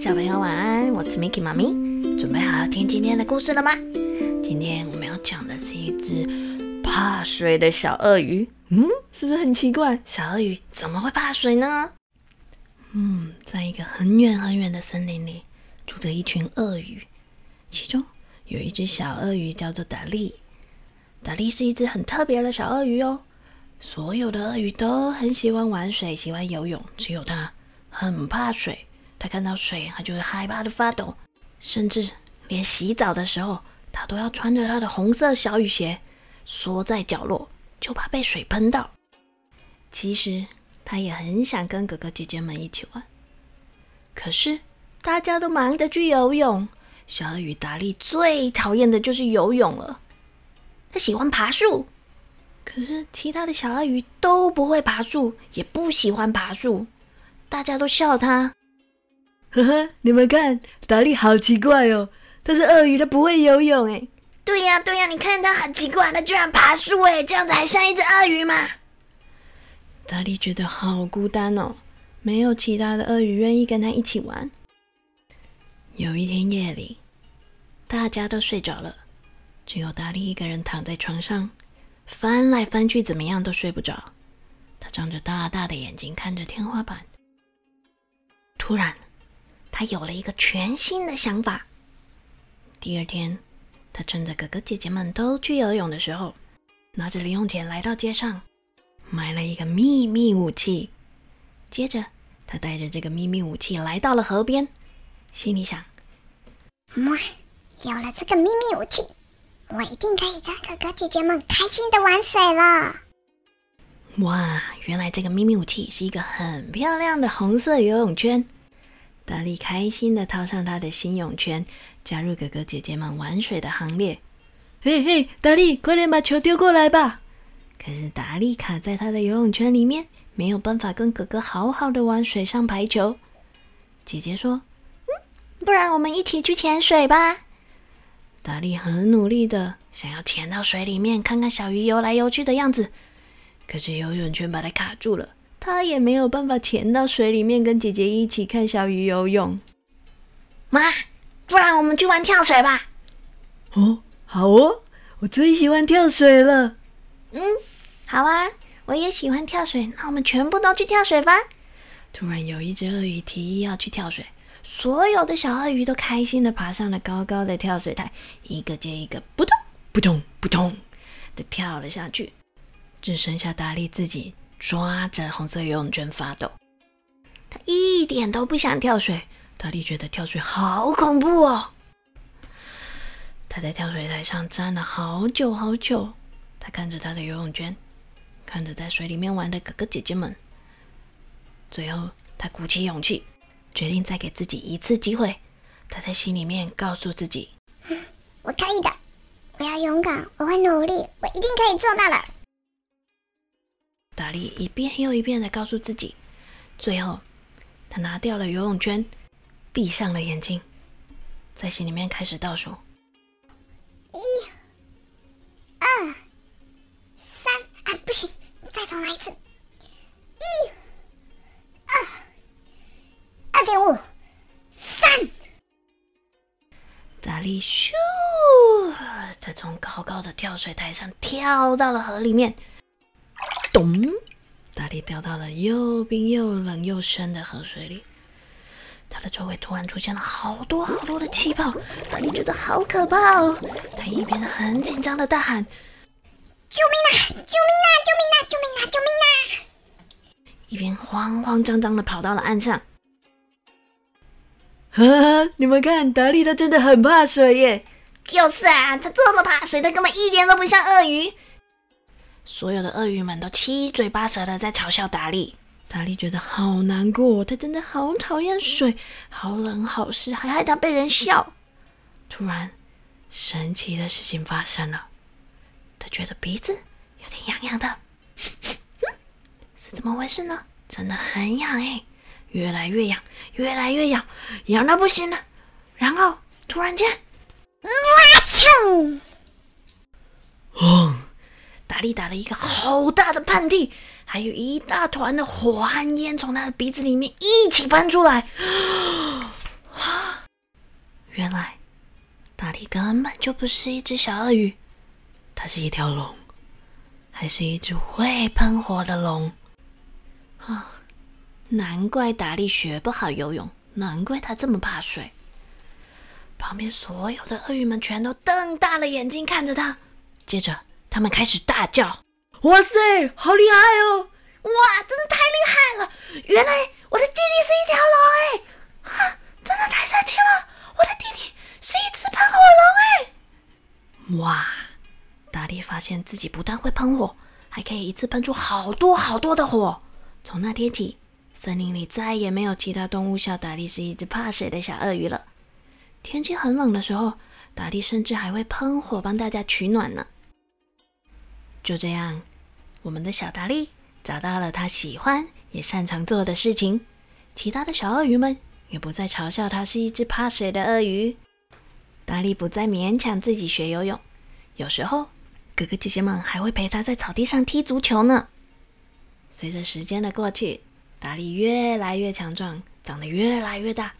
小朋友晚安，我是 mikey 妈咪，准备好要听今天的故事了吗？今天我们要讲的是一只怕水的小鳄鱼。嗯，是不是很奇怪？小鳄鱼怎么会怕水呢？嗯，在一个很远很远的森林里，住着一群鳄鱼，其中有一只小鳄鱼叫做达利。达利是一只很特别的小鳄鱼哦。所有的鳄鱼都很喜欢玩水，喜欢游泳，只有它很怕水。他看到水，他就会害怕的发抖，甚至连洗澡的时候，他都要穿着他的红色小雨鞋，缩在角落，就怕被水喷到。其实他也很想跟哥哥姐姐们一起玩，可是大家都忙着去游泳。小鳄鱼达利最讨厌的就是游泳了，他喜欢爬树。可是其他的小鳄鱼都不会爬树，也不喜欢爬树，大家都笑他。呵呵，你们看，达利好奇怪哦，他是鳄鱼，他不会游泳哎。对呀，对呀，你看他很奇怪，他居然爬树哎，这样子还像一只鳄鱼吗？达利觉得好孤单哦，没有其他的鳄鱼愿意跟他一起玩。有一天夜里，大家都睡着了，只有达利一个人躺在床上。翻来翻去，怎么样都睡不着。他张着大大的眼睛看着天花板。突然，他有了一个全新的想法。第二天，他趁着哥哥姐姐们都去游泳的时候，拿着零用钱来到街上，买了一个秘密武器。接着，他带着这个秘密武器来到了河边，心里想：哇，有了这个秘密武器！我一定可以跟哥哥姐姐们开心的玩水了！哇，原来这个秘密武器是一个很漂亮的红色游泳圈。达利开心的套上他的新泳圈，加入哥哥姐姐们玩水的行列。嘿嘿，达利，快点把球丢过来吧！可是达利卡在他的游泳圈里面，没有办法跟哥哥好好的玩水上排球。姐姐说：“嗯，不然我们一起去潜水吧。”达利很努力的想要潜到水里面，看看小鱼游来游去的样子，可是游泳圈把他卡住了，他也没有办法潜到水里面跟姐姐一起看小鱼游泳。妈，不然我们去玩跳水吧？哦，好哦，我最喜欢跳水了。嗯，好啊，我也喜欢跳水，那我们全部都去跳水吧。突然有一只鳄鱼提议要去跳水。所有的小鳄鱼都开心的爬上了高高的跳水台，一个接一个，扑通扑通扑通的跳了下去。只剩下达利自己抓着红色游泳圈发抖，他一点都不想跳水。达利觉得跳水好恐怖哦。他在跳水台上站了好久好久，他看着他的游泳圈，看着在水里面玩的哥哥姐姐们，最后他鼓起勇气。决定再给自己一次机会，他在心里面告诉自己：“我可以的，我要勇敢，我会努力，我一定可以做到的。”达利一遍又一遍的告诉自己，最后他拿掉了游泳圈，闭上了眼睛，在心里面开始倒数：一、二、三，啊，不行，再重来一次。一、二、二点五三，达利咻！他从高高的跳水台上跳到了河里面，咚！达利掉到了又冰又冷又深的河水里。他的周围突然出现了好多好多的气泡，达利觉得好可怕哦！他一边很紧张的大喊：“救命啊！救命啊！救命啊！救命啊！救命啊！”一边慌慌张张的跑到了岸上。哈哈，你们看，达利他真的很怕水耶！就是啊，他这么怕水，他根本一点都不像鳄鱼。所有的鳄鱼们都七嘴八舌的在嘲笑达利。达利觉得好难过，他真的好讨厌水，好冷好湿，还害他被人笑。突然，神奇的事情发生了，他觉得鼻子有点痒痒的，是怎么回事呢？真的很痒哎！越来越痒，越来越痒，痒到不行了。然后突然间，哇操！达利打了一个好大的喷嚏，还有一大团的火和烟从他的鼻子里面一起喷出来。原来达利根本就不是一只小鳄鱼，它是一条龙，还是一只会喷火的龙啊！难怪达利学不好游泳，难怪他这么怕水。旁边所有的鳄鱼们全都瞪大了眼睛看着他，接着他们开始大叫：“哇塞，好厉害哦！哇，真的太厉害了！原来我的弟弟是一条龙哎！啊，真的太神奇了！我的弟弟是一只喷火龙哎！哇！达利发现自己不但会喷火，还可以一次喷出好多好多的火。从那天起，森林里再也没有其他动物笑达利是一只怕水的小鳄鱼了。天气很冷的时候，达利甚至还会喷火帮大家取暖呢。就这样，我们的小达利找到了他喜欢也擅长做的事情，其他的小鳄鱼们也不再嘲笑他是一只怕水的鳄鱼。达利不再勉强自己学游泳，有时候哥哥姐姐们还会陪他在草地上踢足球呢。随着时间的过去，达利越来越强壮，长得越来越大。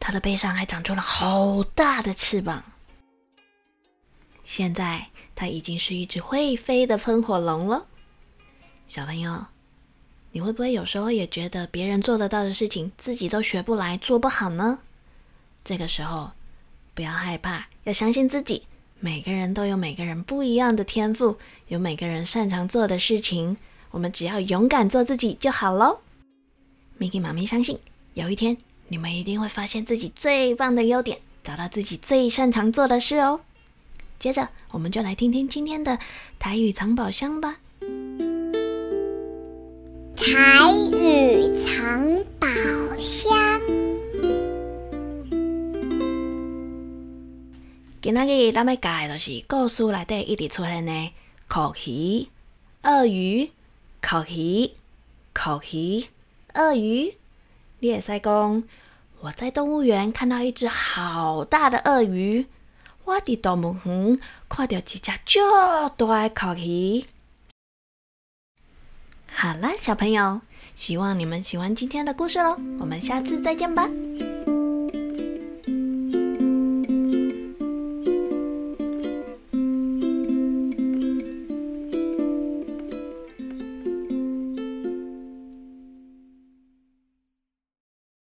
它的背上还长出了好大的翅膀。现在它已经是一只会飞的喷火龙了。小朋友，你会不会有时候也觉得别人做得到的事情，自己都学不来、做不好呢？这个时候不要害怕，要相信自己。每个人都有每个人不一样的天赋，有每个人擅长做的事情。我们只要勇敢做自己就好喽。Miki 妈咪相信，有一天。你们一定会发现自己最棒的优点，找到自己最擅长做的事哦。接着，我们就来听听今天的台语藏宝箱吧。台语藏宝箱。今仔日咱要教的就是故事内底一直出现的烤鱼、鳄鱼、烤鱼、烤鱼、鳄鱼。你也在讲，我在动物园看到一只好大的鳄鱼，我伫动物园看到一只巨大的烤鱼。好啦，小朋友，希望你们喜欢今天的故事喽，我们下次再见吧。